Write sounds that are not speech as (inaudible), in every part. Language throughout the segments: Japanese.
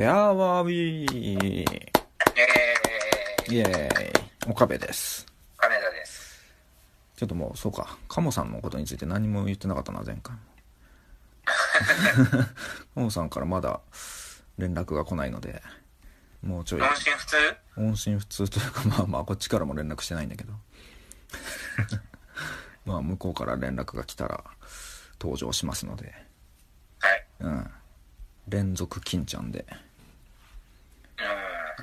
やーわービーえー、イエーイ岡部です。金田です。ちょっともう、そうか、カモさんのことについて何も言ってなかったな、前回も。(laughs) カモさんからまだ連絡が来ないので、もうちょい、音信不通？音信不通というか、(laughs) まあまあ、こっちからも連絡してないんだけど。(laughs) まあ、向こうから連絡が来たら、登場しますので、はい。うん。連続金ちゃんで、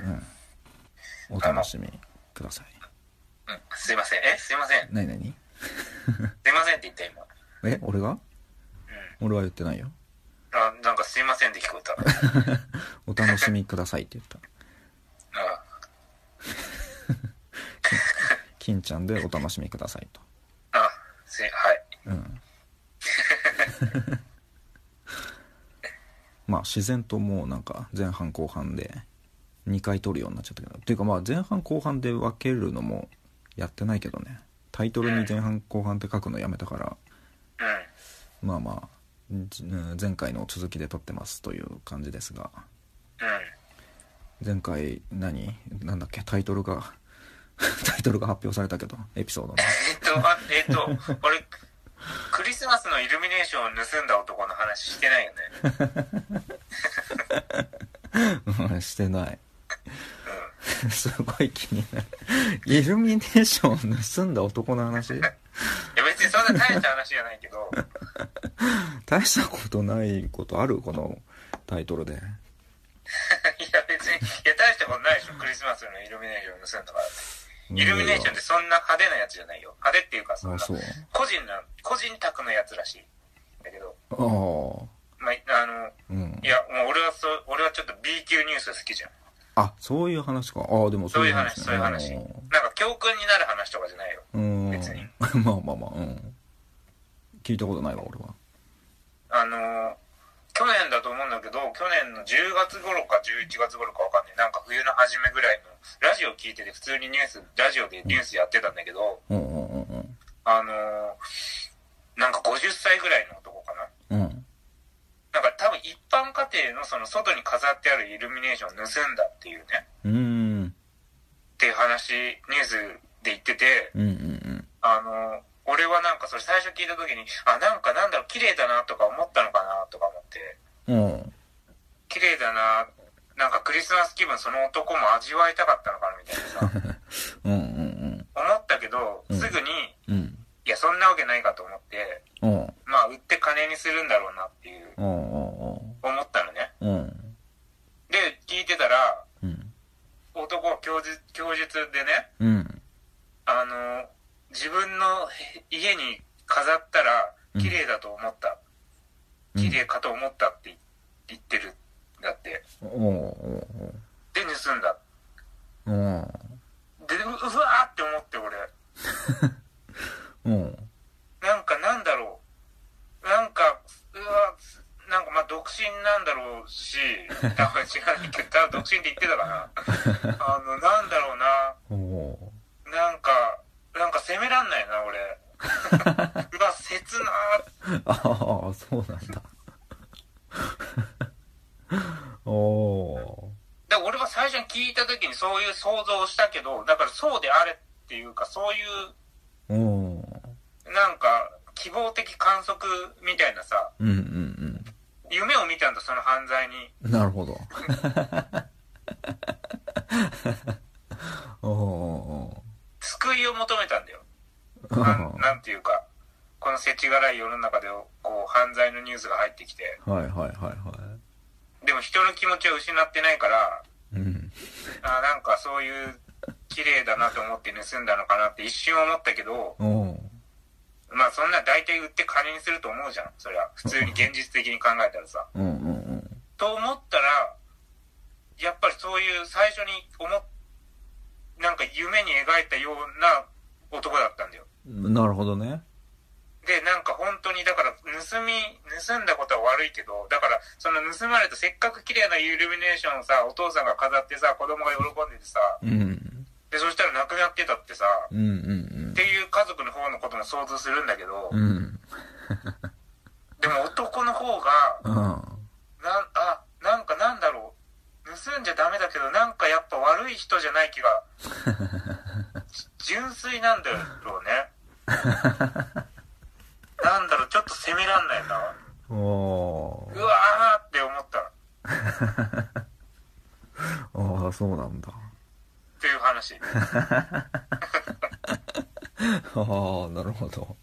うん。お楽しみください。うん、すいません。え？すいません。なになにすいませんって言った今。え？俺が？うん。俺は言ってないよ。あ、なんかすいませんって聞こえた。(laughs) お楽しみくださいって言った。(laughs) あ (laughs) 金ちゃんでお楽しみくださいと。あ、すい、はい。うん。まあ自然ともうなんか前半後半で2回撮るようになっちゃったけど。っていうかまあ前半後半で分けるのもやってないけどね。タイトルに前半後半って書くのやめたから、うん。まあまあ、前回の続きで撮ってますという感じですが、うん。前回何？なんだっけ？タイトルが、(laughs) タイトルが発表されたけど、エピソードの。えっと、あ、えっと、俺、クリスマスのイルミネーションを盗んだ男の話してないよね。(laughs) うんしてない。(laughs) すごい気になる。イルミネーションを盗んだ男の話？いや別にそんな大した話じゃないけど、(laughs) 大したことないことある？このタイトルで。(laughs) いや別に、いや大したことないでしょ、クリスマスのイルミネーションを盗んだから。イルミネーションってそんな派手なやつじゃないよ。派手っていうか、そんあ、な。個人な、個人宅のやつらしい。だけど、ああ。まあ、あの、うんい。や、もう俺はそう、俺はちょっと B 級ニュース好きじゃん。あ、そういう話か。ああ、でもそういう話、ねそういう話。なんか教訓になる話とかじゃないよ。うん。別にまあまあまあ、うん。聞いたことないわ、俺は。あのー去年だと思うんだけど、去年の10月頃か11月頃かわかんない。なんか冬の初めぐらいの、ラジオ聞いてて普通にニュース、ラジオでニュースやってたんだけど、うんうんうんうん。あのーなんか50歳ぐらいの男かな。うん。なんか多分一般家庭のその外に飾ってあるイルミネーションを盗んだっていうね、うーん。っていう話、ニュースで言ってて、うんうんあの、俺はなんかそれ最初聞いた時に、あ、なんかなんだろう、綺麗だなとか思ったのかなとか思って、うん。うん。綺麗だな、なんかクリスマス気分その男も味わいたかったのかなみたいなさ、(laughs) うんうん思ったけど、うんすぐに、うん。うん。いや、そんなわけないかと思って、うん。まあ、売って金にするんだろうなっていう、うん。うん。思ったのね。うん。うん。で、聞いてたら、うん。男は供述供述でね、うん。あの、自分の家に飾ったらうん。綺麗だと思った。綺麗かと思ったって言ってるん。だって。で、盗ん。だ。で、ううわーって思って俺。うん。なんかなんだろう。なんか、うわ、なんかまあ独身なんだろうし、(laughs) 多分違うけど、多分独身って言ってたかな。(laughs) あの、なんだろうな。なんか、なんか責めらんないな、俺。(laughs) うわ、切なーああ、そうなんだ。おおで俺は最初に聞いた時にそういう想像をしたけど、だからそうであれっていうか、そういう、おおなんか、希望的観測みたいなさ、うんうん夢を見たんだ、その犯罪に。うん。なるほど。(laughs) おお救いを求めたんだよ。おなんなんていうか、この世知辛い世の中で、こう、犯罪のニュースが入ってきて、はいはいはいはでも人の気持ちを失ってないから、い。うん。あなんかそういう、綺麗だなと思って盗んだのかなって一瞬思ったけど、まあそんな大体売って金にすると思うじゃん。それは。普通に現実的に考えたらさ。うんうんと思ったら、やっぱりそういう最初に思っ、なんか夢に描いたような男だったんだよ。うん。なるほどね。で、なんか本当に、だから盗み、盗んだことは悪いけど、だからその盗まれたせっかく綺麗なイルミネーションをさ、お父さんが飾ってさ、子供が喜んでてさ、うん。で、そしたら亡くなってたってさ、うんうんっていう家族の方のことも想像するんだけど、うん。うん。でも男の方が、うん。なん、あ、なんかなんだろ休んじゃダメだけど、なんかやっぱ悪い人じゃない気が、純粋なんだろうね。(laughs) なんだろう、ちょっと責めらんないな。おうわーって思った。(laughs) ああそうなんだっていう話。(laughs) (laughs) うん。ああなるほど。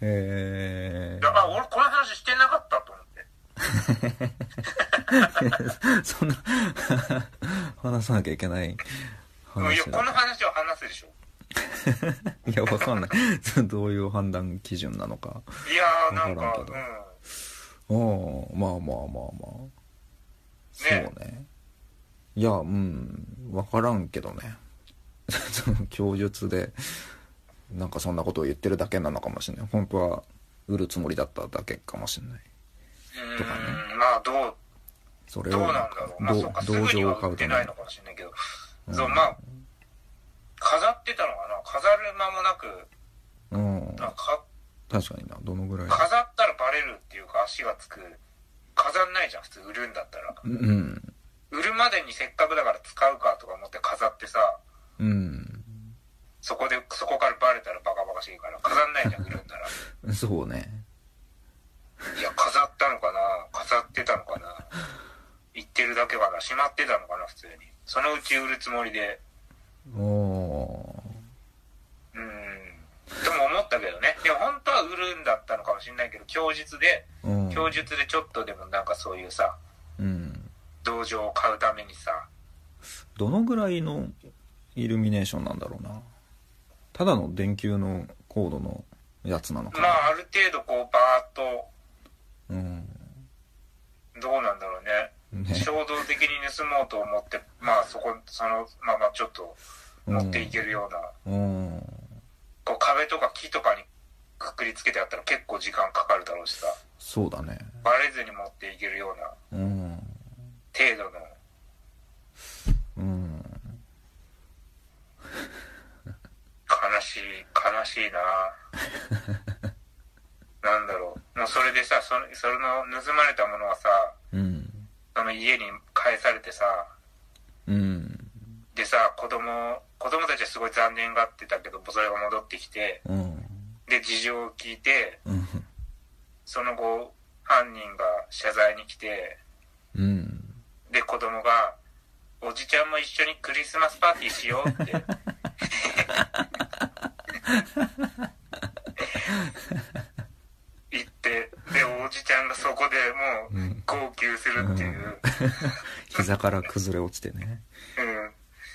へえあ、俺この話してなかったと思って。(laughs) そんな (laughs) 話さなきゃいけないうん、いや、この話を話すでしょ。いやわかんない。どういう判断基準なのか。いやー、なんか、んけど。うん。おまあまあまあまあ。そうね。いやうん。わからんけどね。その供述でなんかそんなことを言ってるだけなのかもしれない。本当は売るつもりだっただけかもしれない。うとかね。まあ、どう、それどうをなんだろう。まあ、どそうか、すぐには売ってないのかもしれないけど、そう、まあ、飾ってたのかな。飾る間もなく、うん。あか確かにな。どのぐらい。飾ったらバレるっていうか足がつく。飾んないじゃん、普通売るんだったら。うん。売るまでにせっかくだから使うかとか思って飾ってさ、うんそこで、そこからバレたらバカバカしいから、飾んないじゃん、売るんなら。(laughs) そうねいや、飾ったのかな？飾ってたのかな？言ってるだけかな？しまってたのかな？普通に。そのうち売るつもりで。おおうーん。とも思ったけどね。でも本当は売るんだったのかもしれないけど、供述で、供述でちょっとでもなんかそういうさ、うん道場を買うためにさ、どのぐらいのイルミネーションなんだろうなただの電球のコードのやつなのかな、まあある程度こうバーッと、うん。どうなんだろうね。ね。衝動的に盗もうと思って、まあそこ、そのままちょっと持っていけるような、うん。こう壁とか木とかにくくりつけてあったら結構時間かかるだろうしさ、そうだね。バレずに持っていけるような。うん。程度の、うん悲しい、悲しいな。(laughs) なんだろう。もうそれでさ、その、その盗まれたものはさ、うん。その家に返されてさ、うん。でさ、子供、子供たちはすごい残念がってたけど、それが戻ってきて、うん。で、事情を聞いて、うん。その後、犯人が謝罪に来て、うん。で、子供が、おじちゃんも一緒にクリスマスパーティーしようって。(laughs) 言って、で、おじちゃんがそこでもう、号泣するっていう、膝から崩れ落ちてね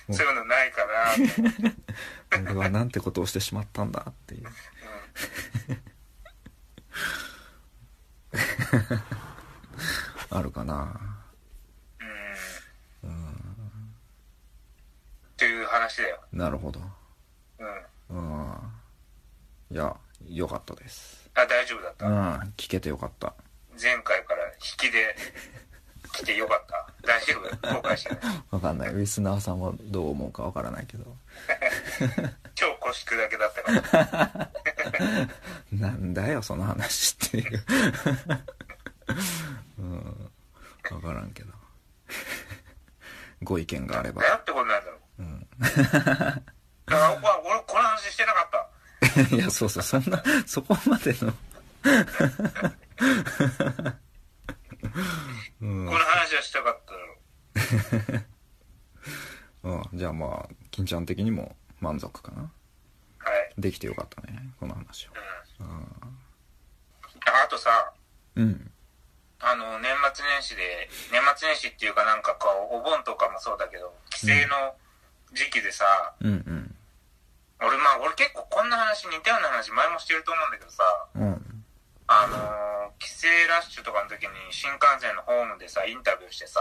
うん、そういうのないかな。(laughs) 俺はなんてことをしてしまったんだっていうあるかなうん。うん。っていう話だよ。なるほどうん。うんいやよかったですあ、大丈夫だっうた。ん聞けてよかった前回から引きで来てよかった？大丈夫？後悔してない？(laughs) わかんないリスナーさんはどう思うかわからないけど (laughs) 超腰砕けだったから。(laughs) なんだよその話っていううん分からんけどご意見があればなんてことなんだろう。うんだから俺俺この話してなかった。(laughs) いやそうそうそんな (laughs) そこまでのうん (laughs) この話はしたかっただろうんじゃあまあ金ちゃん的にも満足かなう。はい。できてよかったねこの話をうん。あとさ、うんあの、年末年始で、年末年始っていうかなんかこう、お盆とかもそうだけど、帰省の時期でさ、うん俺まあ、俺結構こんな話、似たような話前もしてると思うんだけどさ、うん。うんあのー帰省ラッシュとかの時に新幹線のホームでさ、インタビューしてさ、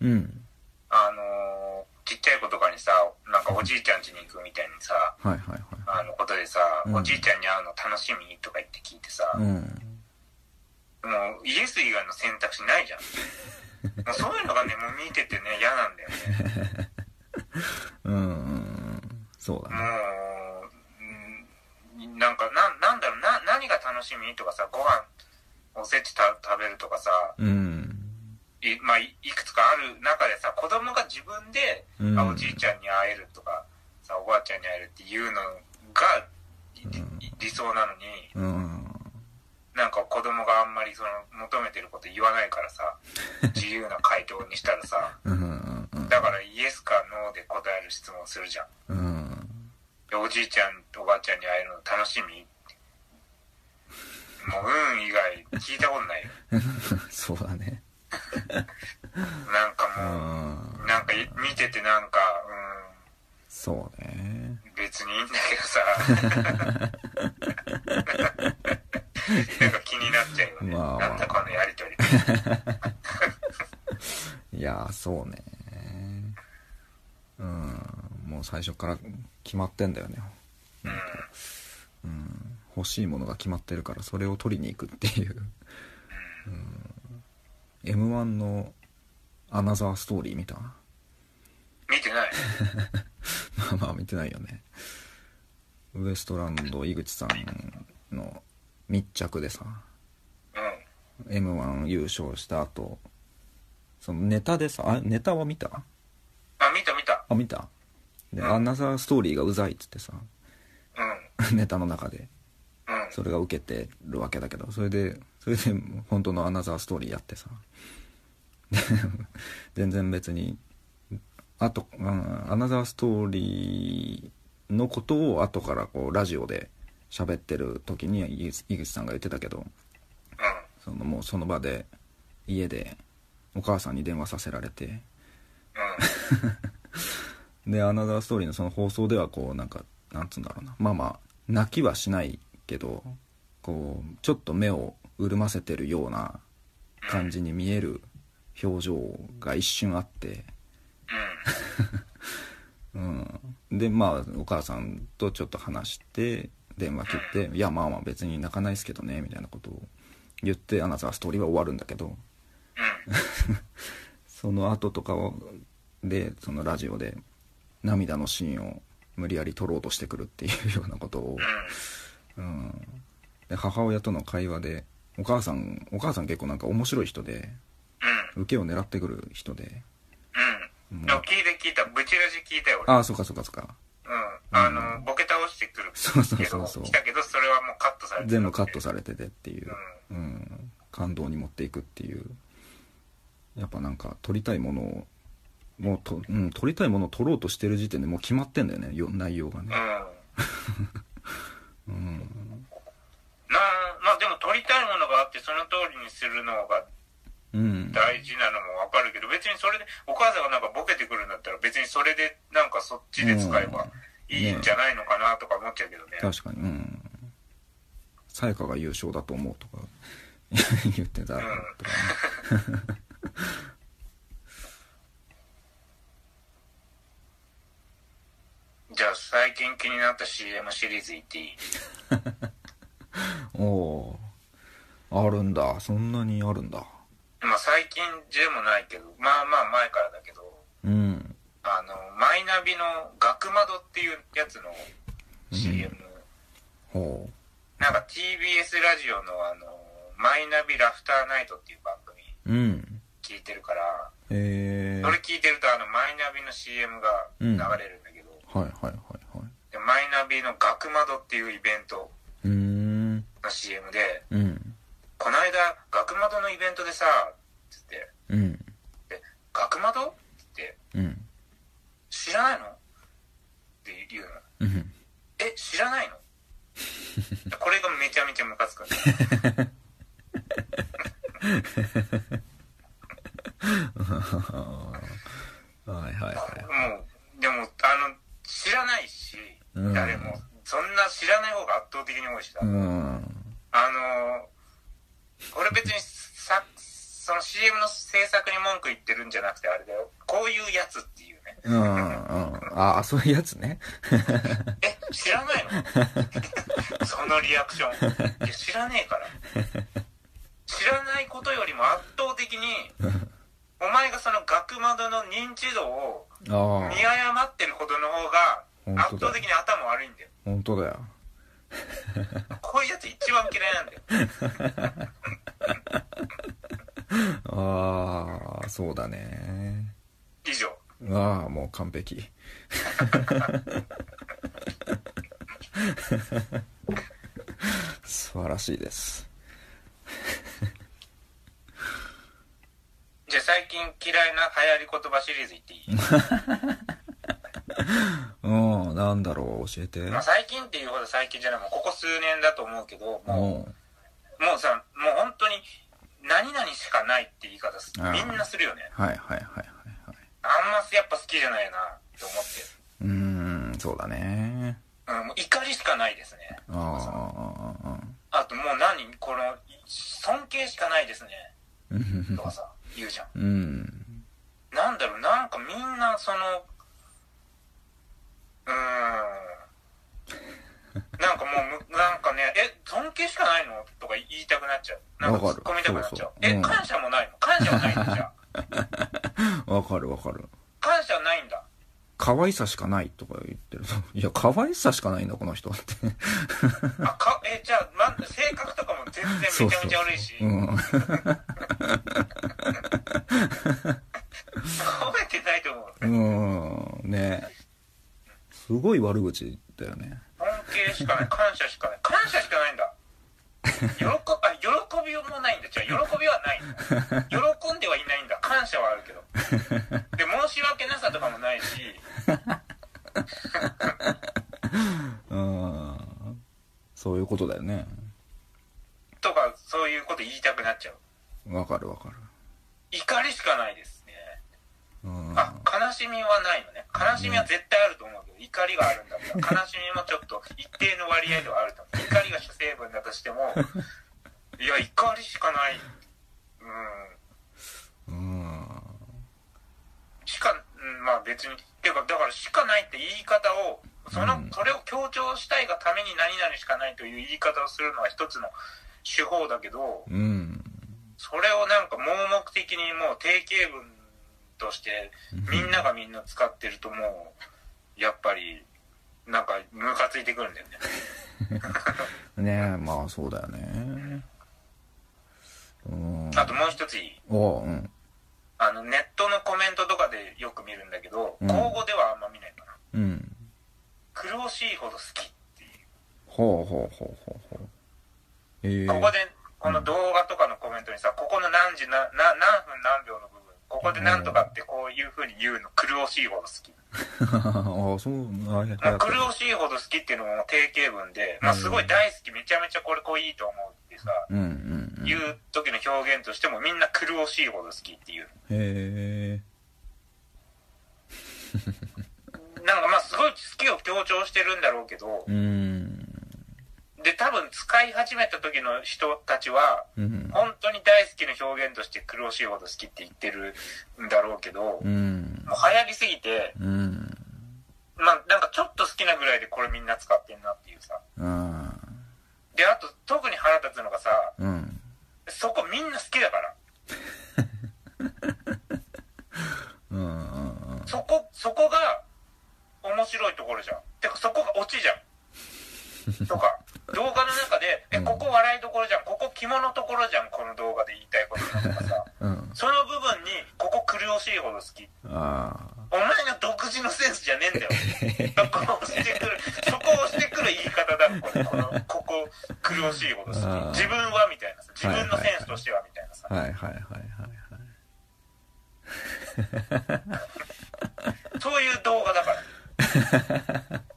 うん。あのーちっちゃい子とかにさ、なんかおじいちゃん家に行くみたいにさ、はいはいはい。あのことでさ、うん。おじいちゃんに会うの楽しみとか言って聞いてさ、うん。もうイエス以外の選択肢ないじゃん。(laughs) もうそういうのがね、もう見ててね、嫌なんだよね。(laughs) うんうんそうだね。もう、うん。なんか、な、なんだろう、な、何が楽しみとかさ、ご飯、おせちた食べるとかさ、うん。い,、まあ、いいくつかある中でさ子供が自分で、うん。あおじいちゃんに会えるとかさおばあちゃんに会えるっていうのがいい理想なのにうん。なんか子供があんまりその求めてること言わないからさ (laughs) 自由な回答にしたらさうん。うん。うん。だからイエスかノーで答える質問するじゃん。うん。でおじいちゃんとおばあちゃんに会えるの楽しみ？もううん以外聞いたことない。よ (laughs) そうだね。(laughs) なんかうもん。うなんかい見ててなんかそうね。うん。別にいいんだけどさ。(laughs) なんか気になっちゃうよね、まあまあ。なんだこのやりとり。いやーそうね。うんもう最初から決まってんだよね。うん。うん。欲しいものが決まってるからそれを取りに行くっていう、うん、m 1のアナザーストーリー見た？見てない。(laughs) まあまあ見てないよね。ウエストランド井口さんの密着でさ。うん。m 1優勝した後。そのネタでさあネタは見た？あ見た見た。あ見た？で、うんアナザーストーリーがうざいっつってさうん。ネタの中でうん。それが受けてるわけだけどそれでそれで本当のアナザーストーリーやってさで全然別にあと、うん、アナザーストーリーのことを後からこうラジオで喋ってる時に井口さんが言ってたけどうん。そのもうその場で家でお母さんに電話させられて (laughs) でアナザーストーリーのその放送ではこうなんかなんつうんだろうな。まあまあ泣きはしないけどこうちょっと目を潤ませてるような感じに見える表情が一瞬あって、うん、でまあお母さんとちょっと話して電話切って「いやまあまあ別に泣かないですけどね」みたいなことを言ってアナザーストーリーは終わるんだけど。(laughs) その後とかをでそのラジオで涙のシーンを無理やり撮ろうとしてくるっていうようなことを、うん、で母親との会話でお母さんお母さん結構なんか面白い人でうん受けを狙ってくる人で、うん。聞いて聞いた。ブチラジ聞いたよ、俺。ああそうかそうかそうかうん。あの、ボケ倒してくる。そうそうそうそう来たけど、それはもうカットされてる全部カットされててっていうう、うん、感動に持っていくっていうやっぱなんか撮りたいものをもうと、うん、撮りたいものを撮ろうとしてる時点でもう決まってんだよね。よ内容がね、うん。うん、なまあでも撮りたいものがあって、その通りにするのがうん、大事なのもわかるけど、別にそれで、お母さんがなんかボケてくるんだったら、別にそれで、なんかそっちで使えばいいんじゃないのかなとか思っちゃうけどね。確かに。うん。さやかが優勝だと思うとか (laughs) 言ってたとかね、(laughs) じゃあ最近気になった CM シリーズいっていい？(laughs) おおーあるんだ。そんなにあるんだ。まあ最近でもないけど、まあまあ前からだけど、うん。あの、マイナビの学窓っていうやつの CM、ほなんか TBS ラジオのあの、マイナビラフターナイトっていう番組ううん。聞いてるから、えー、それ聞いてるとあの、マイナビの CM が流れるんだけど、はいはいはいはい。でマイナビの学窓っていうイベントの CM で、うん。この間、学窓のイベントでさ、つって、うん。で、学窓って。うん。知らないの？って言うの。うん。え、知らないの？(laughs) これがめちゃめちゃムカつくんだよ。(laughs) はいはいはい。もう、でも、あの、知らないし、うん。誰も、そんな知らない方が圧倒的に多いしさ、うん。あの、俺別にさ、その CM の制作に文句言ってるんじゃなくてあれだよ、こういうやつっていうね。うんうん。ああそういうやつね。(laughs) え、知らないの？(laughs) そのリアクション。いや、知らねえから。知らないことよりも圧倒的に、お前がその学窓の認知度をあ見誤ってることの方が圧倒的に頭悪いんだよ。本当だよ。こういうやつ一番嫌いなんだよ。ああそうだね。以上。ああもう完璧。素晴らしいですじゃあ最近嫌いな流行り言葉シリーズ言っていい？(laughs) うんなんだろう教えて。まあ最近っていうほど最近じゃない。もうここ数年だと思うけどももうもうさもう本当に何々しかないって言い方すみんなするよね。うはいはいはいはいはい。あんまやっぱ好きじゃないなって思って。うーんそうだね。うん、もう怒りしかないですね。ああああともう何？この尊敬しかないですね。(laughs) うんとかさ言うじゃん。うん。なんだろうなんかみんなそのうーん。(laughs) なんかもうむなんかねえ尊敬しかないの？とか言いたくなっちゃう。なんかわかる。突っ込みたくなっちゃう。そうそう。え、うん。感謝もないの？感謝はないのじゃあわかるわかる。感謝はないんだ。可愛さしかないとか言ってる。(laughs) いや可愛さしかないんだこの人って。あかえじゃあ、ま、性格とかも全然めちゃめちゃ悪いし。うん褒めてないと思ううん。ね。すごい悪口だよね。尊敬しかない。感謝しかない。感謝しかないんだ。喜あ喜びもないんだ。じゃあ喜びはない。んだ喜んではいないんだ。感謝はあるけど。で申し訳なさとかもないし。うん。そういうことだよね。とかそういうこと言いたくなっちゃう。わかるわかる怒りしかないですね。うん。あ悲しみはないのね。悲しみは絶対あると思うけど怒りがあるんだったら悲しみもちょっと一定の割合ではあると思う。怒りが主成分だとしても (laughs) いや怒りしかない。うん。うん。しか、うん、まあ別に、ていうか、だからしかないって言い方を、その、うん。それを強調したいがために何々しかないという言い方をするのは一つの手法だけど、うんそれをなんか盲目的にもう定型文として、みんながみんな使ってるともう、やっぱり、なんかムカついてくるんだよね。(laughs) ねえまあそうだよねうんあともう一ついいおううんあの、ネットのコメントとかでよく見るんだけど、うん口語ではあんま見ないかな。うん苦しいほど好きっていう。ほうほうほうほうほうええここで、この動画何時な、な、何分何秒の部分、ここで何とかってこういう風に言うの、苦しいほど好き。(laughs) ああそう。あれまあ、苦しいほど好きっていうのも定型文で、まあ、すごい大好き、めちゃめちゃこれこういいと思うってさ、うんうんうん。言う時の表現としてもみんな苦しいほど好きっていう。へえなんかまあ、すごい好きを強調してるんだろうけど、うんで、多分使い始めた時の人たちは、うん本当に大好きな表現として苦しいほど好きって言ってるんだろうけど、うんもう流行りすぎて、うんまあなんかちょっと好きなぐらいでこれみんな使ってんなっていうさ。うんで、あと特に腹立つのがさ、うんそこみんな好きだから。(laughs) そこ、そこが面白いところじゃん。てかそこがオチじゃん。とか、動画の中で、え、うんここ笑いどころじゃん。ここ肝のところじゃん。この動画で言いたいこととかさ。(laughs) うんその部分に、ここ苦しいほど好き。あお前の独自のセンスじゃねえんだよ。そこを押してくる、そこを押してくる言い方だ。これ、この、ここ苦しいほど好き。自分はみたいなさ。自分のセンスとしてはみたいなさあ。はいはいはいはいそういう動画だから。(laughs)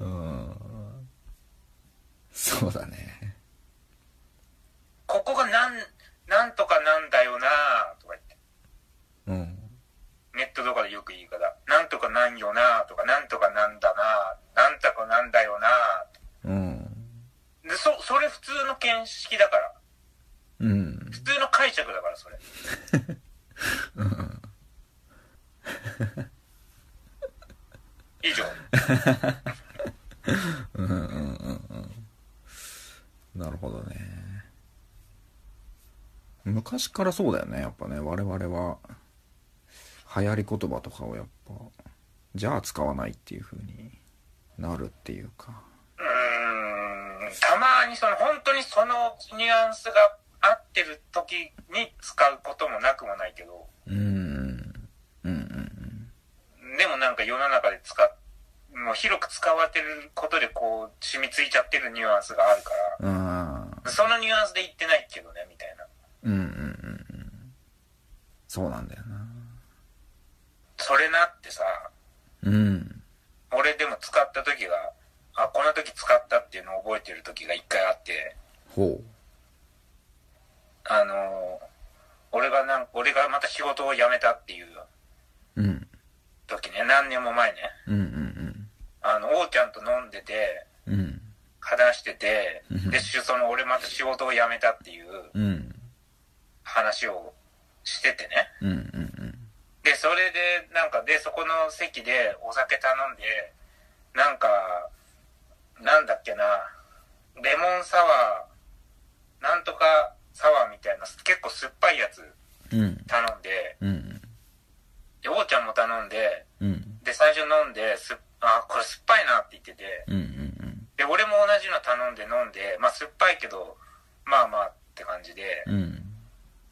うんそうだねここがなん、なんとかなんだよなとか言って。うんネットとかでよく言い方。なんとかなんよなとか、なんとかなんだななんとかなんだよなうんで、そ、それ普通の見識だから。うん普通の解釈だから、それ。以上。うんうんうんうんなるほどね昔からそうだよねやっぱね。我々は流行り言葉とかをやっぱじゃあ使わないっていう風になるっていうか。うーん、たまにその、本当にそのニュアンスがあっってる時に使うこともなくもないけど、うん。うんうんでもなんか世の中で使っ、もう広く使われてることでこう染みついちゃってるニュアンスがあるから、そのニュアンスで言ってないけどね、みたいな。うんうんうんうんそうなんだよなそれなってさ、うん俺でも使った時が、あ、この時使ったっていうのを覚えてる時が一回あって、ほあのー俺がなん俺がまた仕事を辞めたっていうううん時ね、何年も前ね、うんうんあの、王ちゃんと飲んでて、うんうん話しててうん、で、しその俺また仕事を辞めたっていううん話をしててね。うんうんで、それで、なんか、で、そこの席でお酒頼んで、なんか、なんだっけな、レモンサワー、なんとかサワーみたいな、結構酸っぱいやつうん。頼んで、うんで、王ちゃんも頼んで、うん。で、最初飲んで、すっあ、これ酸っぱいなって言ってて、うんうんで、俺も同じの頼んで飲んで、まあ酸っぱいけど、まあまあって感じで、うんうん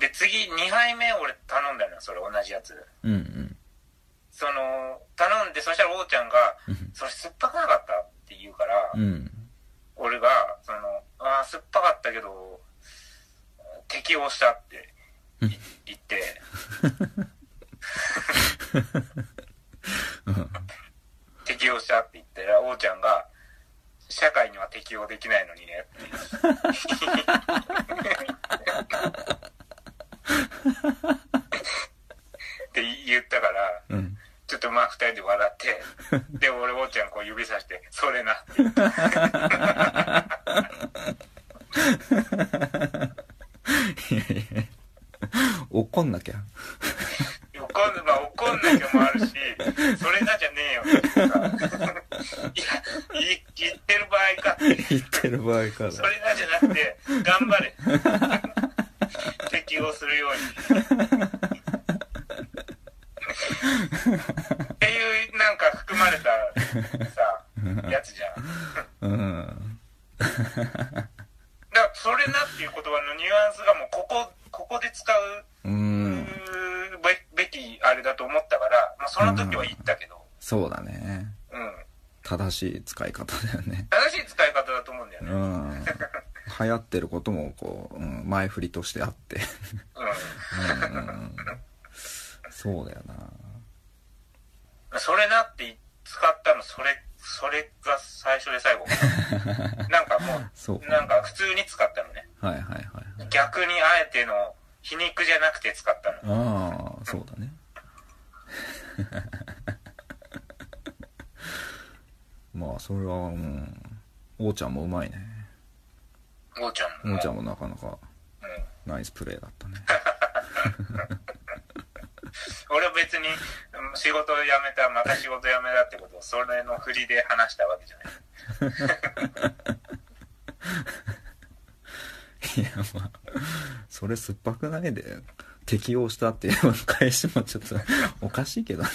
で、次2杯目俺頼んだのよ、それ同じやつ。うんうん。その、頼んで、そしたら王ちゃんが、うん。それ酸っぱくなかったって言うから、うん。俺が、その、ああ、酸っぱかったけど、適応したってい言って、適応したって言ったら、王ちゃんが、社会には適応できないのにねって。(laughs) って言ったから、うん。ちょっとまあ二人で笑って、で、俺、おーちゃんこう指さして、それな。って言った。いやいや怒んなきゃ。怒ん、まあ怒んなきゃもあるし、それなじゃねえよ。いや、い言ってる場合か。言ってる場合からそれなじゃなくて、頑張れ。適応するように。っていう、なんか含まれたさ、やつじゃん。うんだから、それなっていう言葉のニュアンスがもう、ここ、ここで使ううんべべきあれだと思ったから、まあ、その時は言ったけど、そうだねうん。正しい使い方だよね正しい使い方だと思うんだようね。ん流行ってることもこう、うん、前振りとしてあってうん。うんそうだよなそれなって使ったの、それ、それが最初で最後かな。(laughs) なんかもう、そうかなんか普通に使ったのね。はいはいはい逆にあえての皮肉じゃなくて使ったの。ああそうだね (laughs) まあそれはうん王ちゃんもうまいねおーちゃんも。王ちゃんもなかなかうん。ナイスプレーだったね。(laughs) 俺は別にうん仕事を辞めた、また仕事辞めたってことを、それの振りで話したわけじゃない。いやまあそれ酸っぱくないで。適応したっていう返しもちょっとおかしいけどね。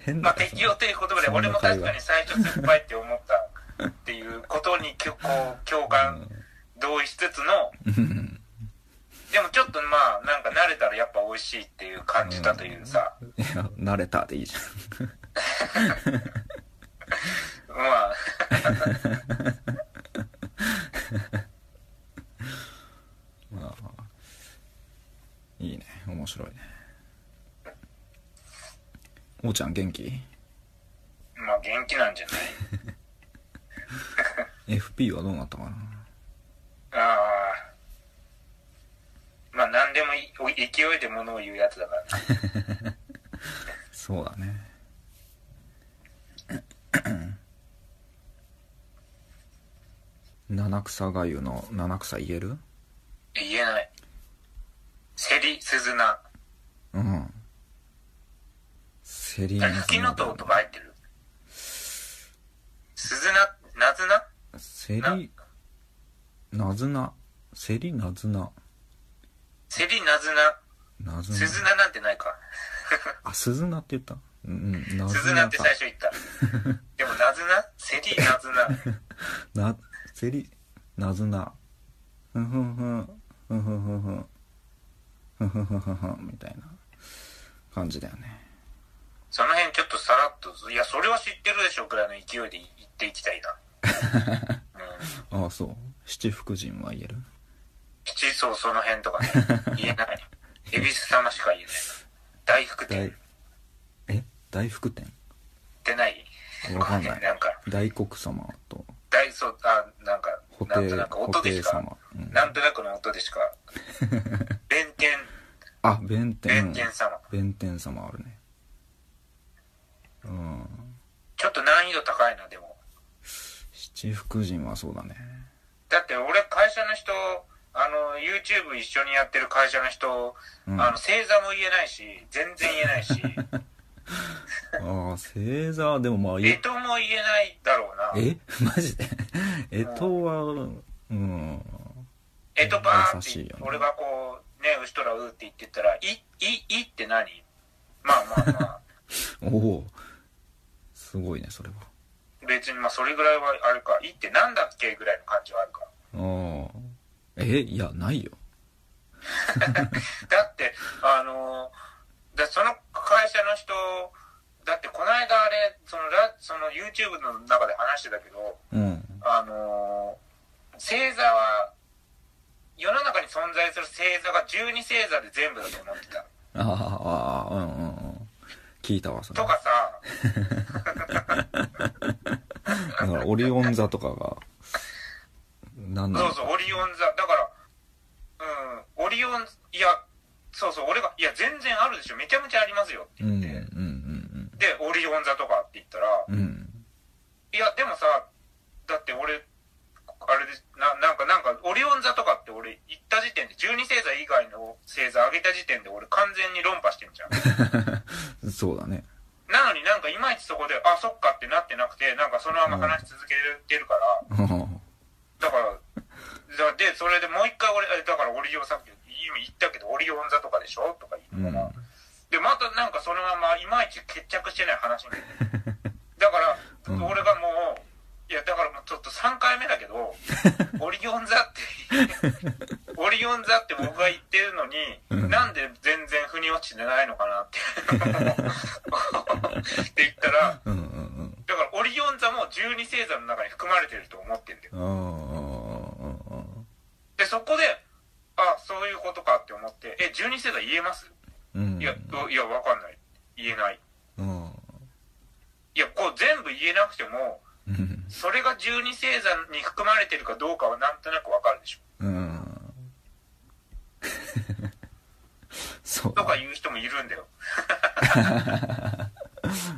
変な。まあ、適応という言葉で、俺も確かに最初酸っぱいって思ったっていうことに、こう、共感、同意しつつの、うん。でもちょっとまあ、なんか慣れたらやっぱ美味しいっていう感じたというさ、いや慣れたでいいじまあ、ゃん。まあ。いいね。面白いね。王ちゃん元気？まあ元気なんじゃない？(laughs) FP はどうなったかなああ。まあ何でも勢いで物を言うやつだからね。そうだね。(clears throat) 七草がゆの七草言える？言えない。セリ、鈴菜。うん。セリあれ、フキノトウとか入ってる？鈴菜、ナズナセリなずな？セリなずな？セリナズナ。ナズナ。鈴なんてないか。あ、鈴名って言った？うん、ナズナ。って最初言った。(laughs) でも、ナズナ？セリナズナ。(laughs) な、セリ、ナズナ。ふんふんふん。ふんふんふんふん。ふんふんふんふん。みたいな感じだよね。その辺ちょっとさらっと、いや、それは知ってるでしょくらいの勢いで言っていきたいな。うん、ああ、そう。七福神は言える七層その辺とかね、(laughs) 言えない。恵比寿様しか言えない。大福店。大え？大福店？ってない？わかんない。なんか、大黒様と。大、そう、あ、なんか、布なんとなく袋音でしかうん。なんとなくの音でしか、(laughs) 弁天、あ弁天。弁天様。弁天様あるね。うん。ちょっと難易度高いな、でも。七福神はそうだね。だって俺、会社の人、あの、YouTube 一緒にやってる会社の人、うん。あの、星座も言えないし、全然言えないし、(laughs) ああ星座でもまあ干支も言えないだろうな。え？(laughs) マジで？えとはうん。えとばーって優しいよね。俺がこう、ね、うしとらうって言ってたら、い、い、いって何？まあまあまあ、(laughs) おお。すごいねそれは。別にまあそれぐらいはあるか、いってなんだっけぐらいの感じはあるか。ああえいやないよ。だって、あのーだその会社の人、だってこの間あれ、そのラ、その YouTube の中で話してたけど、うん。あのー星座は、世の中に存在する星座が12星座で全部だと思ってた。ああああうんうんうん。聞いたわそれ。とかさ、(laughs) だからオリオン座とかが何なのか？そうそう、オリオン座。だから、うん、オリオン、いや、そうそう、俺が、いや、全然あるでしょ。めちゃめちゃありますよってうん言うんって。で、オリオン座とかって言ったら、うんうんいや、でもさ、だって俺、あれで、ななんか、なんか、オリオン座とかって俺言った時点で、12星座以外の星座上げた時点で俺完全に論破してんじゃん。う (laughs) んそうだねなのになんかいまいちそこで、あ、そっかってなってなくて、なんかそのまま話し続けてるから、(laughs) で、それでもう一回俺、えだからオリオンさっき言ったけど、オリオン座とかでしょ？とか言うんうから、で、またなんかそのままいまいち決着してない話に。(laughs) だから、うん。俺がもう、いや、だからもうちょっと3回目だけど、(laughs) オリオン座って、(laughs) オリオン座って僕が言ってるのに、うん。なんで全然腑に落ちてないのかなって。って言ったら、うんうんうん。だからオリオン座も12星座の中に含まれてると思ってるんだよ。で、そこで、あ、そういうことかって思って、え、12星座言えます？うんいや、ういや、わかんない。言えない。うんいや、こう全部言えなくても、うんそれが12星座に含まれてるかどうかはなんとなくわかるでしょ。うんそうとか言う人もいるんだよ。(laughs)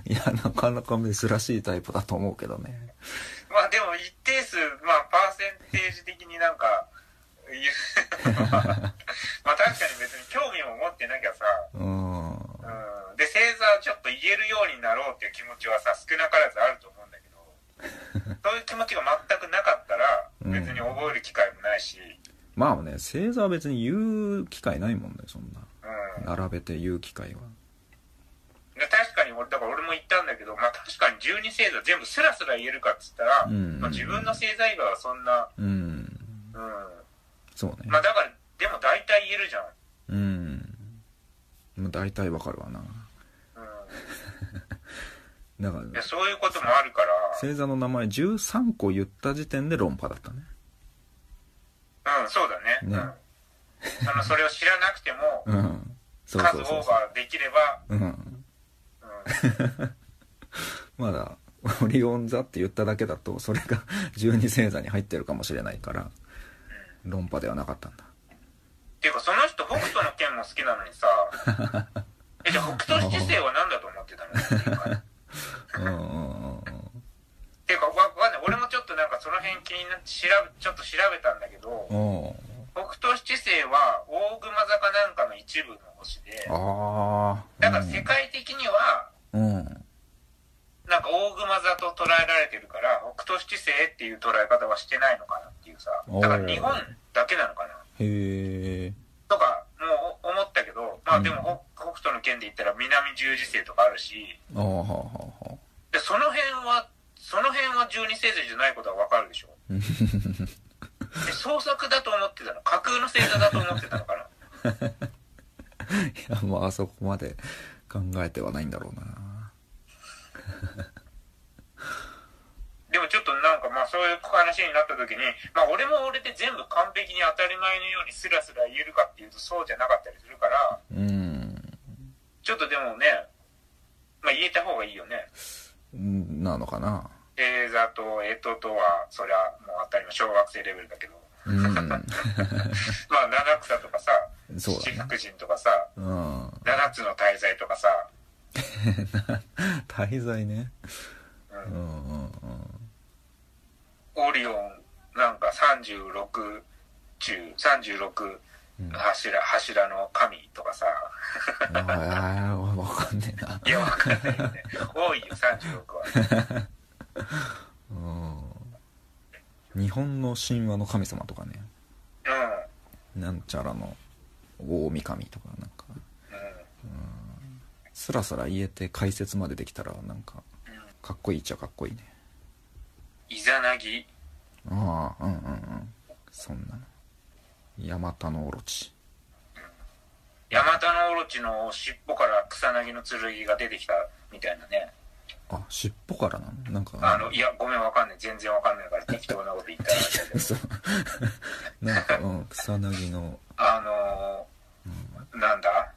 いやなかなか珍しいタイプだと思うけどねまあでも一定数、まあパーセンテージ的になんか、言 (laughs) うまあ確かに別に興味も持ってなきゃさ、うん。うん。で、星座ちょっと言えるようになろうっていう気持ちはさ、少なからずあると思うんだけど、(laughs) そういう気持ちが全くなかったら、うん。別に覚える機会もないし、まあね星座は別に言う機会ないもんねそんな。うん。並べて言う機会は。で確かに俺、だから俺も言ったんだけど、まあ確かに12星座全部スラスラ言えるかっつったら、うん。まあ、自分の星座以外はそんな、うん。うん。そうねまあだから、でも大体言えるじゃん。うんまあ大体わかるわなうん。(laughs) だからいや、そういうこともあるから、星座の名前13個言った時点で論破だったねうん、そうだね。ねうん。あの、それを知らなくても、(laughs) うんそう数オそうそうそーバーできれば、ううんうん。(laughs) まだオリオン座って言っただけだとそれが12星座に入ってるかもしれないから論破ではなかったんだ。っていうか、その人、北斗の剣も好きなのにさ、(laughs) え、じゃあ北斗七星は何だと思ってたの？っていうんうんうん。っていうか、かんない。俺もちょっとなんかその辺気になって調べ、ちょっと調べたんだけど、うん北斗七星は大熊座かなんかの一部の星で、ああだから世界的には、うんなんか大熊座と捉えられてるから、北斗七星っていう捉え方はしてないのかなっていうさ、だから日本だけなのかな。へえとか、もう思ったけど、まあでも、北北斗の剣で言ったら南十字星とかあるし、ああはあはあはで、その辺は、その辺は十二星座じゃないことはわかるでしょ。あ (laughs) で創作だと思ってたの。架空の星座だと思ってたのかな。(laughs) いやまああそこまで考えてはないんだろうな (laughs) でもちょっとなんかまあそういう話になった時にまあ俺も俺で全部完璧に当たり前のようにスラスラ言えるかっていうとそうじゃなかったりするからうん。ちょっとでもねまあ言えた方がいいよね。んなのかな。星座と干支とはそりゃもう当たり前小学生レベルだけど。うん。(laughs) まあ七草とかさ七福神とかさうん。七つの大罪とかさ、(laughs) 滞在ね。う、うんんうんうん。オリオンなんか36中36うん。柱柱の神とかさ。ああわかんねえな。いやわかんないよね。多いよ36は。うん。日本の神話の神様とかね。うん。なんちゃらの大神とかなんか。うんスラスラ言えて解説までできたらなんかかっこいいっちゃかっこいいね。イザナギ？ああうんうんうん。そんなの。ヤマタノオロチ。ヤマタノオロチの尻尾から草薙の剣が出てきたみたいなね。あ尻尾からなの？なんかあのいやごめんわかんない。全然わかんないから適当なこと言ったら (laughs) (laughs) なんかうん草薙のあのーなんだ？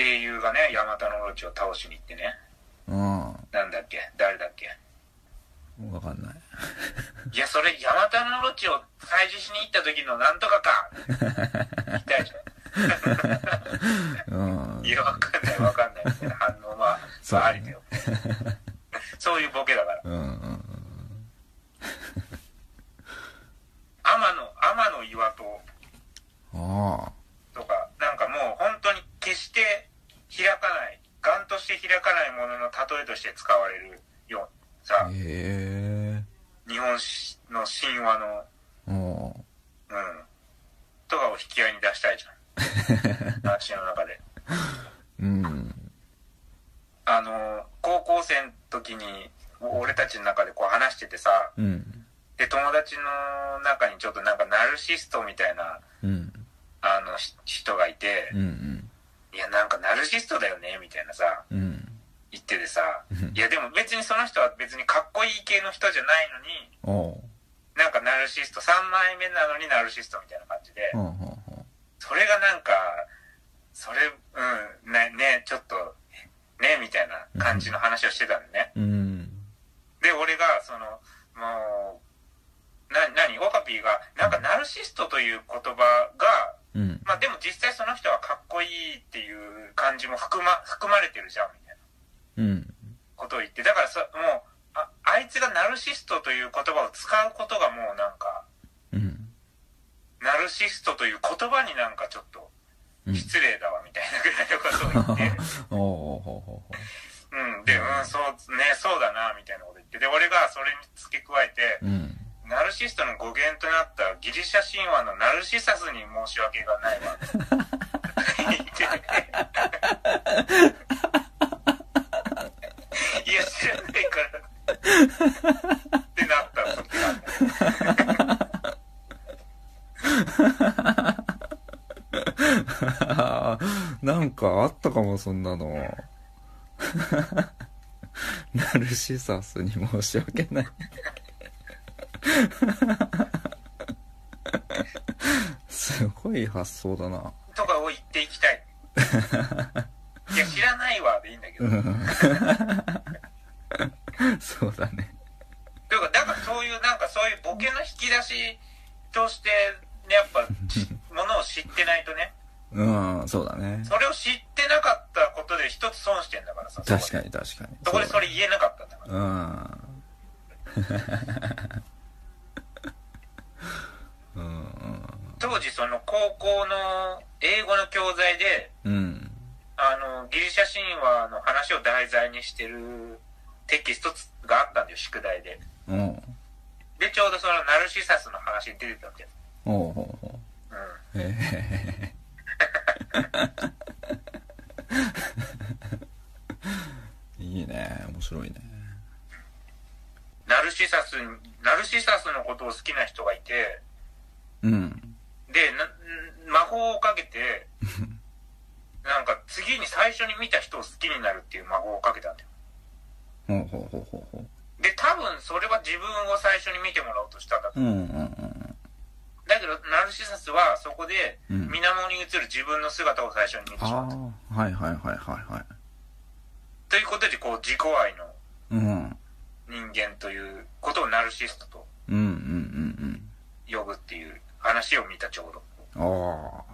英雄がねヤマタノオロチを倒しに行ってね。うん。なんだっけ？誰だっけ？わかんない。(laughs) いや、それ、ヤマタノオロチを退治しに行った時のなんとかか。言いたいじうん。ゃん。いや、わかんないわかんない。みたいな反応は、そうだね。まあありだよ。そういうボケだから。うんうんうん天の、天の岩戸ああとか、なんかもう本当に決して開かない、ガンとして開かないものの例えとして使われるようさ、へえ日本の神話の、おうん、とかを引き合いに出したいじゃん。(laughs) 話の中で。うん。あの、高校生の時に、俺たちの中でこう話しててさ、うん。で、友達の中にちょっとなんかナルシストみたいな、うん。あの、し人がいてう、ん。いや、なんかナルシストだよね、みたいなさ、うんうん言っててさうん、いや、でも別にその人は別にかっこいい系の人じゃないのに、なんかナルシスト、3枚目なのにナルシストみたいな感じでそれがなんか、それ、うん、ね、ね、ちょっと、ね、みたいな感じの話をしてたんだね。ううん。で、俺が、その、もう、な、なに、オカピーが、なんかナルシストという言葉が、うん。まあでも実際その人はかっこいいっていう感じも含ま、含まれてるじゃん、みたいな。うんことを言って。だからさ、もう、あ、あいつがナルシストという言葉を使うことがもうなんか、うんナルシストという言葉になんかちょっとうん失礼だわ、みたいなぐらいのことを言って。(laughs) おうん、で、うん、そう、ね、そうだな、みたいなこと言って。で、俺がそれに付け加えて、ううんナルシストの語源となったギリシャ神話のナルシサスに申し訳がないわ。(laughs) っていや、知らないから。ってなった時が。なんかあったかもそんなのナルシサスに。申し訳ないすごい発想だなとかを言っていきたい。いや、知らないわ、でいいんだけど。そうだねというか、だからそういう、なんかそういうボケの引き出しとして、ね、やっぱ、ものを知ってないとね、うんそうだねそれを知ってなかったことで一つ損してんだからさ。確かに確かにそこでそれ言えなかったんだから。うんうん当時その高校の英語の教材で、うんあの、ギリシャ神話の話を題材にしてるテキストがあったんだよ、宿題で。うんで、ちょうどそのナルシサスの話に出てたわけ。おうほうほうん。うへえいいね面白いねナルシサスに、ナルシサスのことを好きな人がいて、うん。でな魔法をかけて (laughs) なんか次に最初に見た人を好きになるっていう魔法をかけたんだよ。ほうほうほうほうほで多分それは自分を最初に見てもらおうとしたんだと。ううんうんうん。だけどナルシサスはそこでうん。水面に映る自分の姿を最初に見てしまあった。あはいはいはいはいはい。ということでこう自己愛のうん。人間ということをナルシストとうんうんうん呼ぶっていう話を見たちょうど。うんああ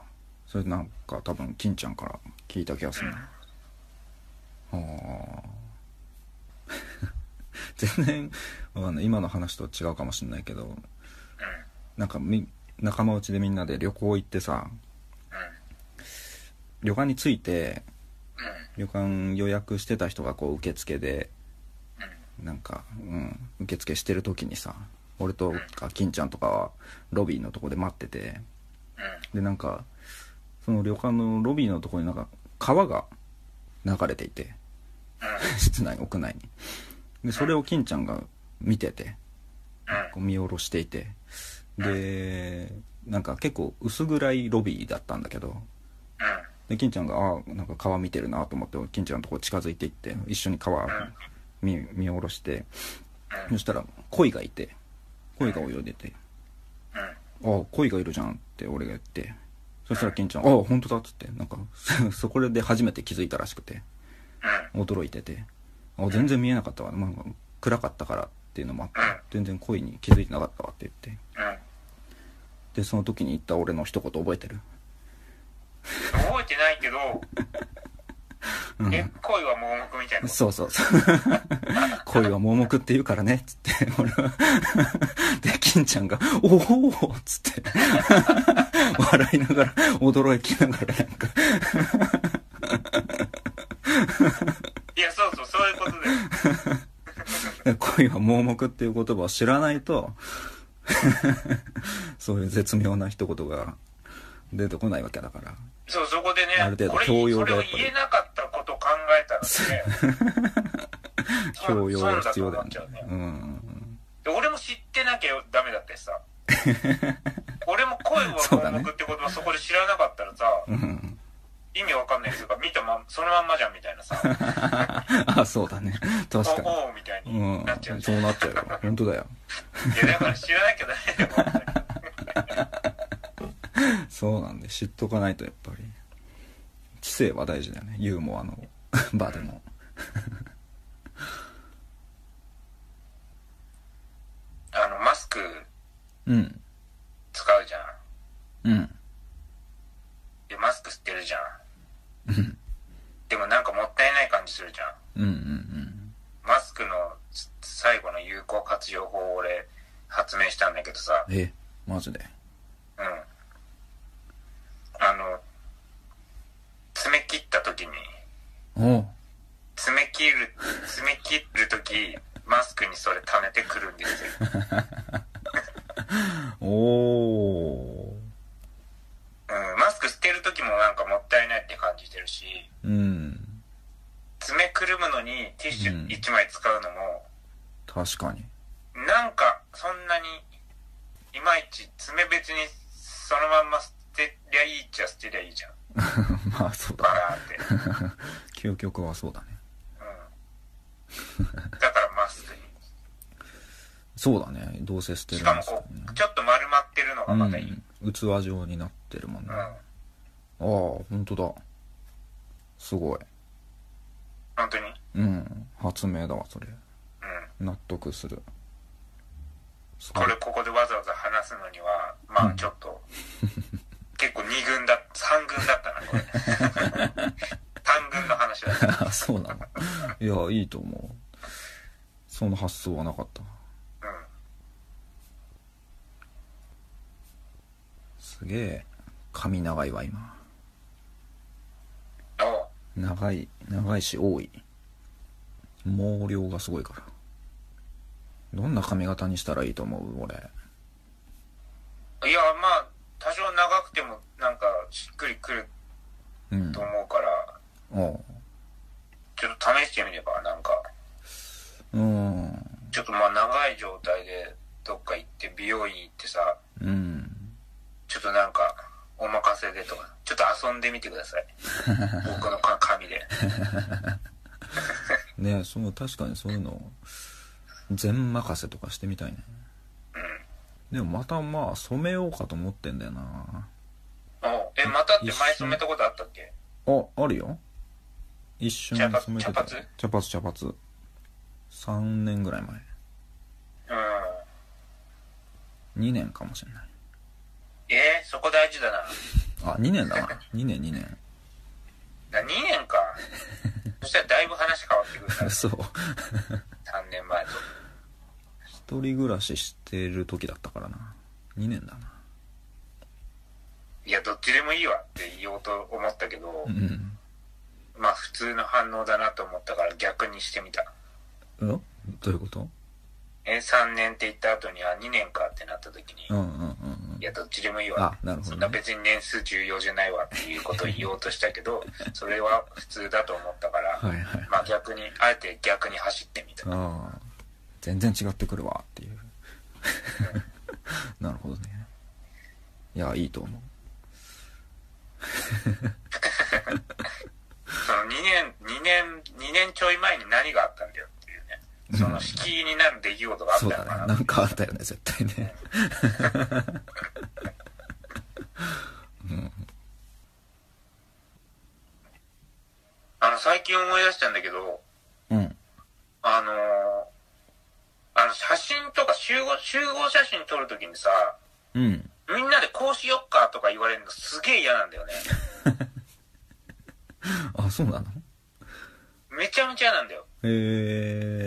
それなんか多分金ちゃんから聞いた気がするな、ああ (laughs) 全然わかんない。今の話と違うかもしれないけど。うん。なんかみ仲間内でみんなで旅行行ってさ旅館に着いてうん。旅館予約してた人がこう受付でうんなんか、うん、受付してる時にさ俺とか金ちゃんとかはロビーのとこで待っててでなんかその旅館のロビーのとこになんか川が流れていて室内屋内に。でそれを金ちゃんが見ててこう見下ろしていてでなんか結構薄暗いロビーだったんだけどで金ちゃんがああなんか川見てるなと思って金ちゃんのとこ近づいていって一緒に川見見下ろしてそしたら鯉がいて鯉が泳いでて「ああ鯉がいるじゃん」って俺が言ってそしたら金ちゃん「ああ本当だ」っつってなんか (laughs) そこで初めて気づいたらしくて驚いてて「あ全然見えなかったわ、まあ、暗かったからっていうのもあって全然鯉に気づいてなかったわ」って言って。でその時に言った俺の一言覚えてる？覚えてないけど (laughs) え恋は盲目みたいなそうそうそう。(laughs) 恋は盲目って言うからね。っつって俺は。(laughs) で金ちゃんが「おお!」っつって。(laughs) 笑いながら驚きながらなんか。いやそうそうそういうことで恋は盲目っていう言葉を知らないとそういう絶妙な一言が出てこないわけだから。そうそこでねある程度俺教養がやっぱり (laughs) 教養が必要だよね。うんで俺も知ってなきゃダメだってさ。(laughs) 俺も恋はそうだね。盲目って言葉そこで知らなかったらさ、うん意味わかんないですが見たまんそのまんまじゃんみたいなさ。(laughs) あそうだね。確かに。おおみたいにうんなっちゃう、そうなっちゃうよ。本当だよ。いやだから知らなきゃダメだよそうなんで知っとかないとやっぱり。知性は大事だよね。ユーモアの (laughs) 場でも。あのマスクうん。使うじゃん。うん。でマスクしてるじゃん。うん。でもなんかもったいない感じするじゃん。うんうんマスクの最後の有効活用法を俺発明したんだけどさ。うんえマジで？うん。あの爪切った時におう爪切る爪切る時マスクにそれ溜めてくるんですよ。(laughs) おおうん、マスクしてる時もなんかもったいないって感じてるし。うん。爪くるむのにティッシうん。ュ1枚使うのも、確かに。なんかそんなにいまいち爪別にそのまんま捨てりゃいいっちゃ捨てりゃいいじゃん。(laughs) まあそうバだね。ラーって、(laughs) 究極はそうだね。うん、だからマスクに。そうだね。どうせ捨てしかもこねうちょっと丸まってるのがまたいい、うん。うん、器状になってるもんね、ああ本当だ。すごい。本当に？うん。発明だわそれ。うん。納得する。すこれここでわざわざ話すのにはまあちょっと、結構2軍だ3軍だったなこれ (laughs) 話 (laughs) そうなの。いやいいと思う。その発想はなかった。うんすげえ。髪長いわ今。おう長い長いし多い。毛量がすごいから。どんな髪型にしたらいいと思う俺。いやまあ多少長くてもなんかしっくりくるうんと思うから。おうちょっと試してみればなんかうん。ちょっとまあ長い状態でどっか行って美容院行ってさうん。完成でとかちょっと遊んでみてください。(laughs) 僕のか紙で。(laughs) ねそう確かにそういうの全任せとかしてみたいね。でもまたまあ染めようかと思ってんだよな。おうえまたって前染めたことあったっけ？ああるよ一瞬茶髪染めてた茶髪？茶髪茶髪。3年ぐらい前。うん。2年かもしれない。えー、そこ大事だな。あ2年だな2年2年。だ2 (laughs) 年か。(laughs) そしたらだいぶ話変わってくるな。そう。3年前と。一人暮らししてる時だったからな。2年だな。いやどっちでもいいわって言おうと思ったけど、うんまあ普通の反応だなと思ったから逆にしてみた。うんどういうこと？え3年って言った後には2年かってなった時に、うんうんうんうん。いやどっちでもいいわ。あなるほどね。そんな別に年数重要じゃないわっていうことを言おうとしたけど (laughs) それは普通だと思ったから、はいはい。まあ逆にあえて逆に走ってみた。ああ。全然違ってくるわっていう。(laughs) なるほどね。いやいいと思う (laughs) その2年2年2年ちょい前に何があったんだよっていうね。その敷居になる出来事があっそうたのかな。だね。なんかあったよね絶対ね。(laughs) あの最近思い出したんだけどうん。あのーあの写真とか集合集合写真撮るときにさうん。みんなでこうしよっかとか言われるのすげえ嫌なんだよねあそうなの？めちゃめちゃ嫌なんだよ。へ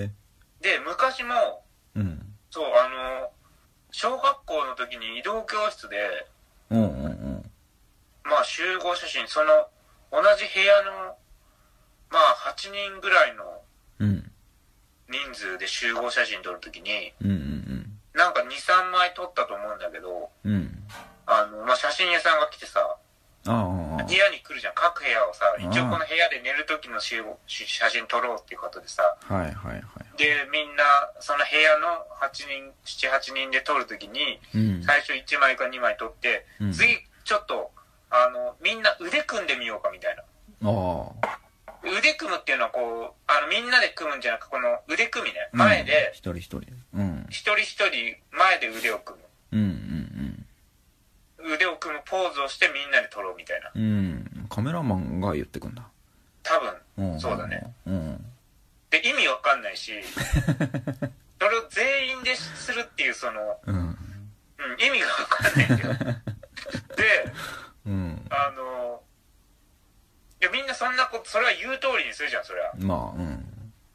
え。で昔もうん。そうあの小学校の時に移動教室でうんうんうん。まあ集合写真その同じ部屋のまあ8人ぐらいのうん。人数で集合写真撮るときにうんうんなんか23枚撮ったと思うんだけどうんうん。あの、まあ、写真屋さんが来てさ部屋に来るじゃん。各部屋をさあ一応この部屋で寝る時の写真撮ろうっていうことでさ。あはいはいはい。でみんなその部屋の8人78人で撮るときにうん。最初1枚か2枚撮って、うん。次ちょっとあのみんな腕組んでみようかみたいな。腕組むっていうのはこうあのみんなで組むんじゃなくこの腕組みね。前で一人一人。うん。一人一人前で腕を組うんうん。む腕を組むポーズをしてみんなで撮ろうみたいな。うん。うんカメラマンが言ってくんだ。多分うん。そうだね。うん。で意味わかんないし (laughs) それを全員でするっていうその、うん。うん、意味がわかんないんだよ。(laughs) でうん。あのいやみんなそんなことそれは言う通りにするじゃんそれは。まあうん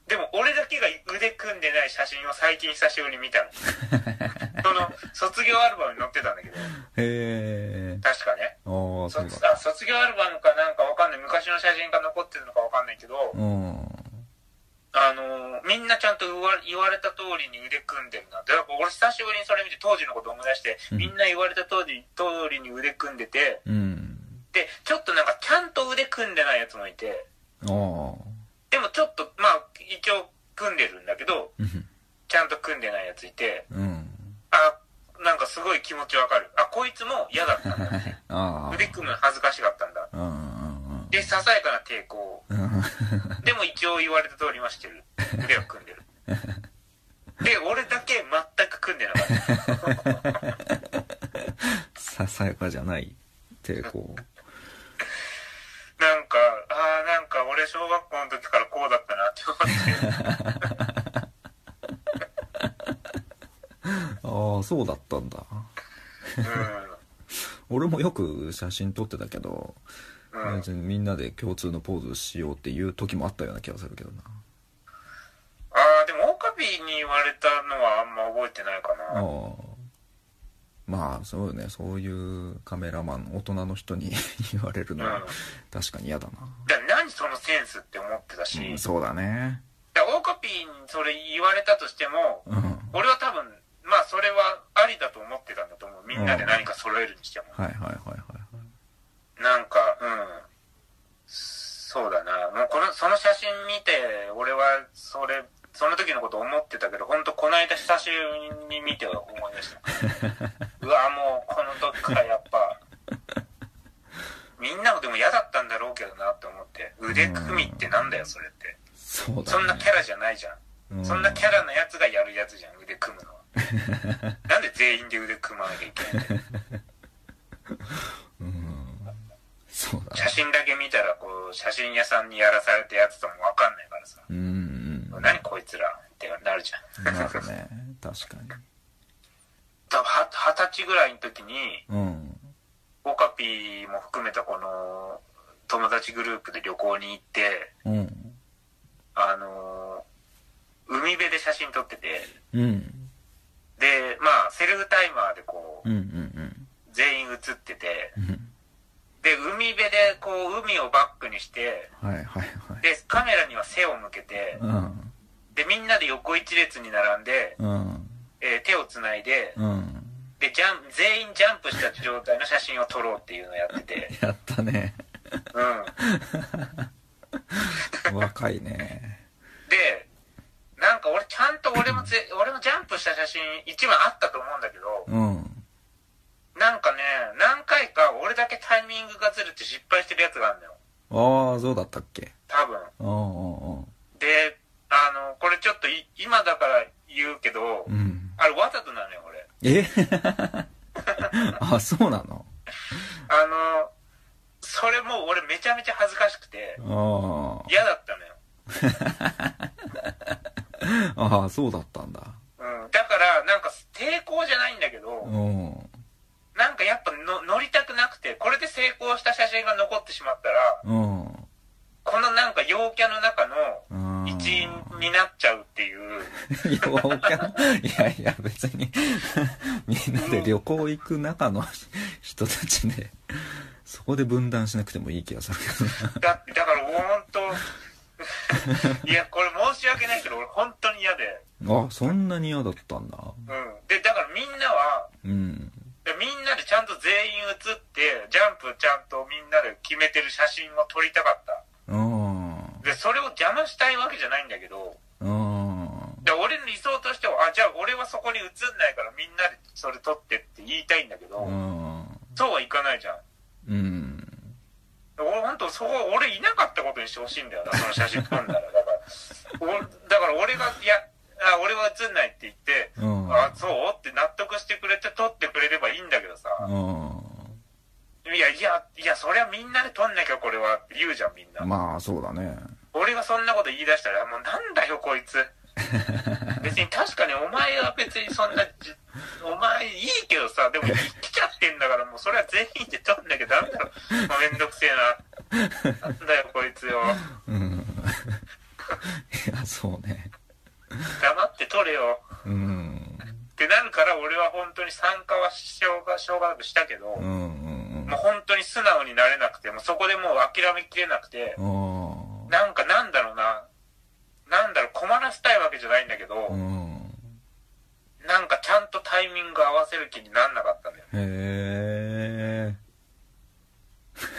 でも俺だけが腕組んでない写真を最近久しぶりに見たの。(laughs) その卒業アルバムに載ってたんだけど。へえ。確かね。あ卒だあ卒業アルバムかなんかわかんない。昔の写真が残ってるのかわかんないけど、うん。あのみんなちゃんと言わ言われた通りに腕組んでるな。でやっぱ俺久しぶりにそれ見て当時のこと思い出して、うん。みんな言われた通り通りに腕組んでて。うん。でちょっとなんかちゃんと腕組んでないやつもいて。ああでもちょっとまあ一応組んでるんだけどうん。ちゃんと組んでないやついてうん。あなんかすごい気持ちわかる。あこいつも嫌だったんだ。(laughs) ああ腕組むの恥ずかしかったんだ。でささやかな抵抗でも一応言われた通りはしてる。(laughs) 腕を組んでる。で俺だけ全く組んでなかった。ささやかじゃない抵抗 (laughs) なんかああなんか俺小学校の時からって思って。ああそうだったんだ。うん俺もよく写真撮ってたけど、うんみんなで共通のポーズしようっていう時もあったような気がするけどな。ああでもオカピーに言われたのはあんま覚えてないかな。ああまあそうよねそういうカメラマン大人の人に (laughs) 言われるのはうん。確かに嫌だな、だから何そのセンスって思ってたし、うんそうだね。だオカピーにそれ言われたとしてもうん。俺は多分まあそれはありだと思ってたんだと思う。みんなで何か揃えるにしても、はいはいはいはいなんかうん。そうだな。もうこのその写真見て俺はそれその時のこと思ってたけど本当この間久しぶりに見て思い出した (laughs) うわもうこの時からやっぱ。だろうけどなって思って。腕組みってなんだよそれって。そね。そんなキャラじゃないじゃん。うん。そんなキャラなやつがやるやつじゃん腕組むのは。(laughs) なんで全員で腕組まなきゃいけないん (laughs) そうだ写ね真だけ見たらこう写真屋さんにやらされたやつとも分かんないからさ。うんうん。何こいつらってなるじゃん。なるね。確かに多分は二十歳ぐらいの時にうん。オカピーも含めたこの友達グループで旅行に行ってうん。あの海辺で写真撮ってて。うん。でまあセルフタイマーでこううんうん。全員写ってて。うん。で海辺でこう海をバックにしてはいはいはい。でカメラには背を向けてうん。でみんなで横一列に並んで、うんえー手をつないでうん。でジャン全員ジャンプした状態の写真を撮ろうっていうのをやってて。(laughs) やったね。うん。若いね。でなんか俺ちゃんと俺もぜ俺もジャンプした写真一枚あったと思うんだけどうん。なんかね何回か俺だけタイミングがずれて失敗してるやつがあるのよ。ああそうだったっけ？多分。うんうんうん。であのこれちょっとい今だから言うけどうんあれわざとなのよ俺え？(laughs) あそうなの？あのそれもう俺めちゃめちゃ恥ずかしくてあ嫌だったのよ、(laughs) あああそうだったんだ。うん、だからなんか抵抗じゃないんだけどうん。なんかやっぱの乗りたくなくてこれで成功した写真が残ってしまったらうん。このなんか陽キャの中のうん。一員になっちゃう (laughs) いう陽キャいやいや別に (laughs) みんなで旅行行く中の人たちでそこで分断しなくてもいい気がするけだだから本当いやこれ申し訳ないけど俺本当に嫌で。あそんなに嫌だったんだ。うん。でだからみんなはうん。でみんなでちゃんと全員写ってジャンプちゃんとみんなで決めてる写真を撮りたかった。うんでそれを邪魔したいわけじゃないんだけどうんで俺の理想としてはあじゃあ俺はそこに写んないからみんなでそれ撮ってって言いたいんだけど、うん。そうはいかないじゃん。うん。俺本当そこ俺いなかったことにしてほしいんだよなその写真撮んだら。だからおだから俺がいやあ俺は写んないって言って、うん。あそうって納得してくれて撮ってくれればいいんだけどさ、うん。いやいやいやそりゃみんなで撮んなきゃこれは。って言うじゃんみんな、まあそうだね。俺がそんなこと言い出したらもうなんだよこいつ (laughs) 別に確かにお前は別にそんなじお前いいけどさでも来ちゃってんだからもうそれは全員で撮んなきゃダメだろ。(laughs) もうめんどくせえな。なんだよこいつよ。うん。いやそうね。黙って撮れよ。うん。ってなるから俺は本当に参加はしようがしょうがなくしたけど、うんうんもう本当に素直になれなくてもうそこでもう諦めきれなくてうんなんかなんだろうななんだろう困らせたいわけじゃないんだけど、うん。なんかちゃんとタイミング合わせる気になんなかったんだよ。へえ。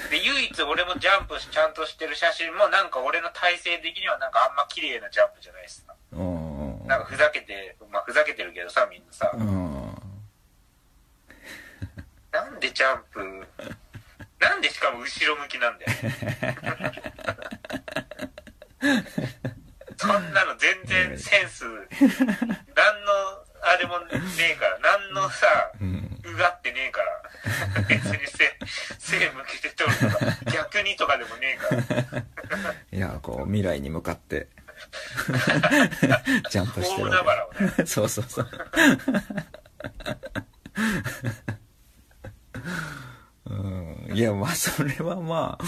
で唯一俺もジャンプしちゃんとしてる写真もなんか俺の体勢的にはなんかあんま綺麗なジャンプじゃないしさうん。なんかふざけてまあふざけてるけどさみんなさ、うん。なんでジャンプなんでしかも後ろ向きなんだよ (laughs) そんなの全然センス何のあれもねえから何のさうがってねえから別に背背向けて撮るとか逆にとかでもねえから。いやこう未来に向かって (laughs) ジャンプしてるねけ。そうそうそう。うん。いやまあそれはまあ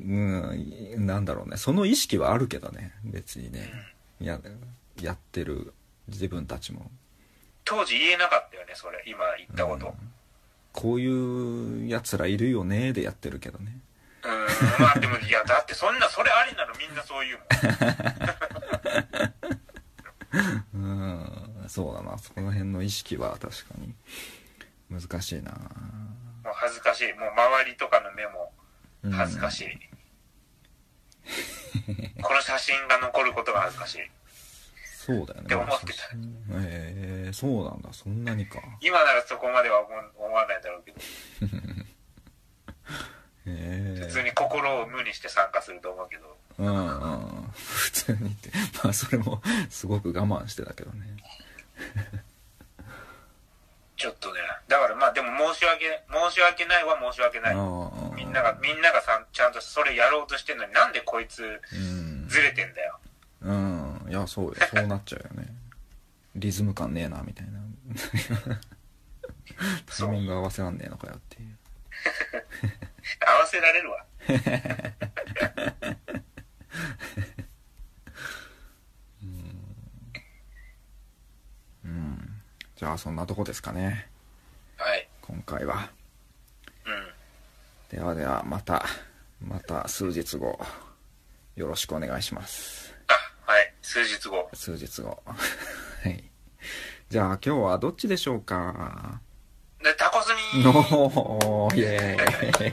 うんなんだろうね。その意識はあるけどね。別にね。ややってる。自分たちも。当時言えなかったよねそれ。今言ったこと。こういうやつらいるよねでやってるけどね。うん。まあでもいやだってそんなそれありなの。みんなそう言うもん。(laughs) うん。そうだな。そこの辺の意識は確かに。難しいな。もう恥ずかしい。もう周りとかの目もうん恥ずかしい、(laughs) この写真が残ることが恥ずかしい。そうだよね。って思ってた。ええそうなんだ。そんなにか。今ならそこまでは思わないだろうけど。(laughs) へへ普通に心を無にして参加すると思うけど。えうんうん。普通にって。まあそれもすごく我慢してたけどねちょっとね。だからまあでも申し訳申し訳ないは申し訳ない。みんながみんながさんちゃんとそれやろうとしてんのになんでこいつうん。ずれてんだよ。うん。いやそうよ。(laughs) そうなっちゃうよね。リズム感ねえなみたいな。(laughs) タイミング合わせらんねえのかよっていう。(laughs) 合わせられるわ。うんじゃあそんなとこですかね。はい。今回は。うん。ではではまたまた数日後よろしくお願いします。あはい。数日後。数日後。(laughs) はい。じゃあ今日はどっちでしょうか？でタコスミのーイエー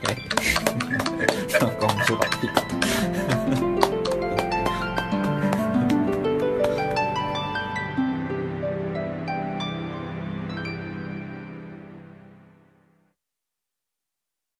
イ。なんか面白かった